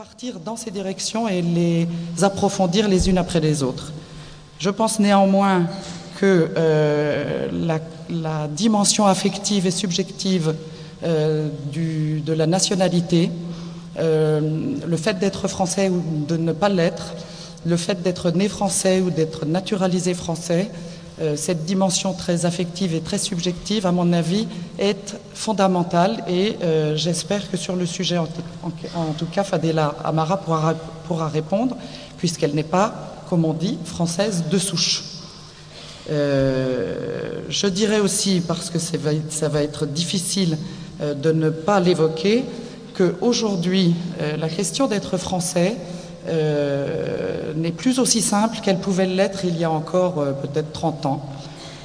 partir dans ces directions et les approfondir les unes après les autres. Je pense néanmoins que euh, la, dimension affective et subjective euh, de la nationalité, euh, le fait d'être français ou de ne pas l'être, le fait d'être né français ou d'être naturalisé français, euh, cette dimension très affective et très subjective, à mon avis, est fondamentale et euh, j'espère que sur le sujet, en, tout cas, Fadela Amara pourra, répondre, puisqu'elle n'est pas, comme on dit, française de souche. Euh, je dirais aussi, parce que ça va être difficile de ne pas l'évoquer, qu'aujourd'hui, la question d'être français, n'est plus aussi simple qu'elle pouvait l'être il y a encore euh, peut-être 30 ans.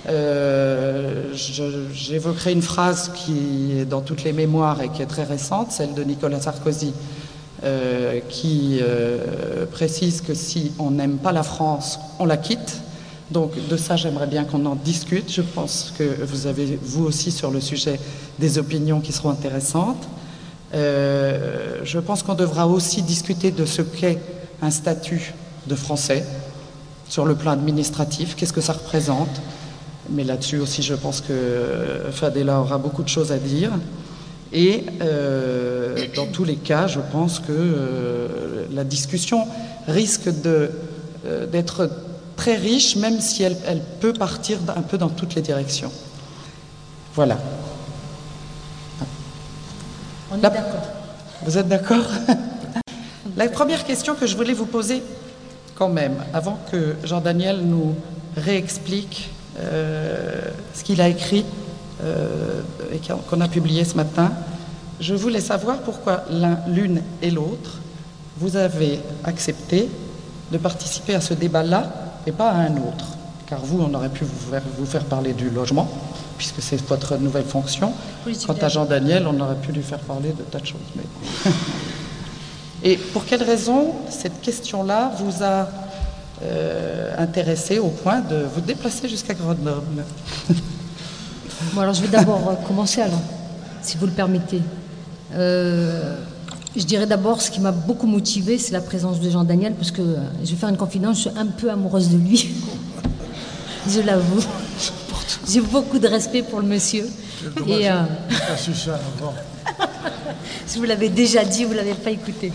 Euh, j'évoquerai une phrase qui est dans toutes les mémoires et qui est très récente, celle de Nicolas Sarkozy, qui précise que si on n'aime pas la France, on la quitte. Donc de ça, j'aimerais bien qu'on en discute. Je pense que vous avez, vous aussi, sur le sujet, des opinions qui seront intéressantes. Euh, je pense qu'on devra aussi discuter de ce qu'est un statut de français sur le plan administratif, qu'est-ce que ça représente? Mais là-dessus aussi, je pense que Fadela aura beaucoup de choses à dire. Et euh, dans tous les cas, je pense que euh, la discussion risque d'être très riche, même si elle, elle peut partir un peu dans toutes les directions. Voilà. On est d'accord. Vous êtes d'accord? La première question que je voulais vous poser, quand même, avant que Jean-Daniel nous réexplique euh, ce qu'il a écrit euh, et qu'on a publié ce matin, je voulais savoir pourquoi l'une et l'autre, vous avez accepté de participer à ce débat-là et pas à un autre. Car vous, on aurait pu vous faire, vous faire parler du logement, puisque c'est votre nouvelle fonction. Quant à Jean Daniel, on aurait pu lui faire parler de tas de choses. Mais... Et pour quelle raison cette question-là vous a euh, intéressé au point de vous déplacer jusqu'à Grenoble? Bon, alors je vais d'abord euh, commencer alors, si vous le permettez. Euh, je dirais d'abord ce qui m'a beaucoup motivé, c'est la présence de Jean Daniel, parce que je vais faire une confidence, je suis un peu amoureuse de lui. je l'avoue. J'ai beaucoup de respect pour le monsieur. Et, euh... si vous l'avez déjà dit, vous ne l'avez pas écouté.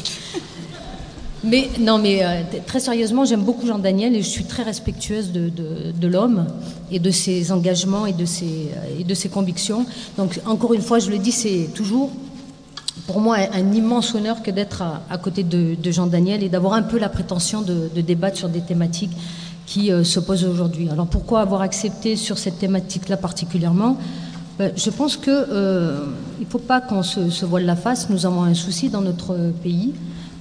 Mais non, mais euh, très sérieusement, j'aime beaucoup Jean Daniel et je suis très respectueuse de, de, l'homme et de ses engagements et de ses, euh, et de ses convictions. Donc, encore une fois, je le dis, c'est toujours pour moi un immense honneur que d'être à, côté de, Jean Daniel et d'avoir un peu la prétention de, de débattre sur des thématiques qui euh, se posent aujourd'hui. Alors pourquoi avoir accepté sur cette thématique-là particulièrement? Je pense qu'il euh, ne faut pas qu'on se, voile la face. Nous avons un souci dans notre pays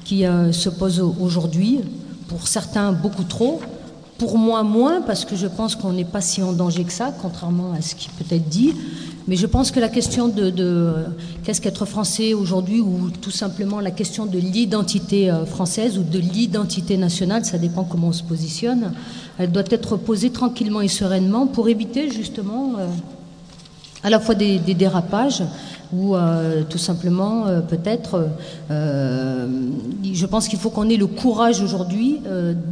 qui euh, se pose aujourd'hui, pour certains beaucoup trop, pour moi moins, parce que je pense qu'on n'est pas si en danger que ça, contrairement à ce qui peut être dit. Mais je pense que la question de, qu'est-ce qu'être français aujourd'hui, ou tout simplement la question de l'identité euh, française ou de l'identité nationale, ça dépend comment on se positionne, elle doit être posée tranquillement et sereinement pour éviter justement euh, à la fois des, dérapages ou euh, tout simplement peut-être, je pense qu'il faut qu'on ait le courage aujourd'hui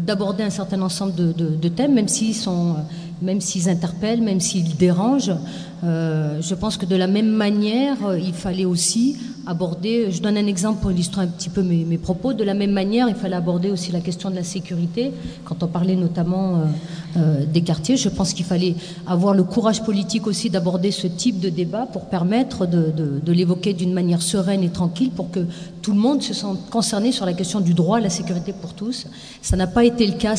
d'aborder un certain ensemble de, de thèmes, même s'ils sont même s'ils interpellent, même s'ils dérangent. Euh, je pense que de la même manière, euh, il fallait aussi aborder, je donne un exemple pour illustrer un petit peu mes, propos, de la même manière, il fallait aborder aussi la question de la sécurité, quand on parlait notamment euh, des quartiers. Je pense qu'il fallait avoir le courage politique aussi d'aborder ce type de débat pour permettre de, l'évoquer d'une manière sereine et tranquille pour que tout le monde se sente concerné sur la question du droit à la sécurité pour tous. Ça n'a pas été le cas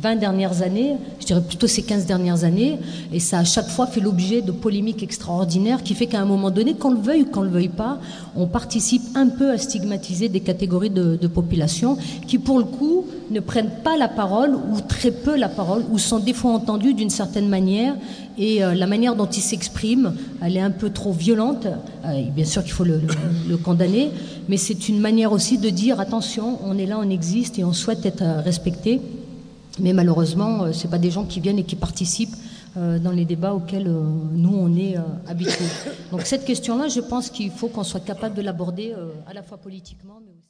20 dernières années, je dirais plutôt ces 15 dernières années, et ça a chaque fois fait l'objet de polémiques extraordinaires qui fait qu'à un moment donné, qu'on le veuille ou qu'on le veuille pas, on participe un peu à stigmatiser des catégories de, population qui, pour le coup, ne prennent pas la parole ou très peu la parole ou sont des fois entendus d'une certaine manière et euh, la manière dont ils s'expriment, elle est un peu trop violente. Euh, bien sûr qu'il faut le, le condamner, mais c'est une manière aussi de dire attention, on est là, on existe et on souhaite être respecté. Mais malheureusement, euh, ce pas des gens qui viennent et qui participent euh, dans les débats auxquels euh, nous, on est habitués. Donc cette question-là, je pense qu'il faut qu'on soit capable de l'aborder à la fois politiquement, mais aussi...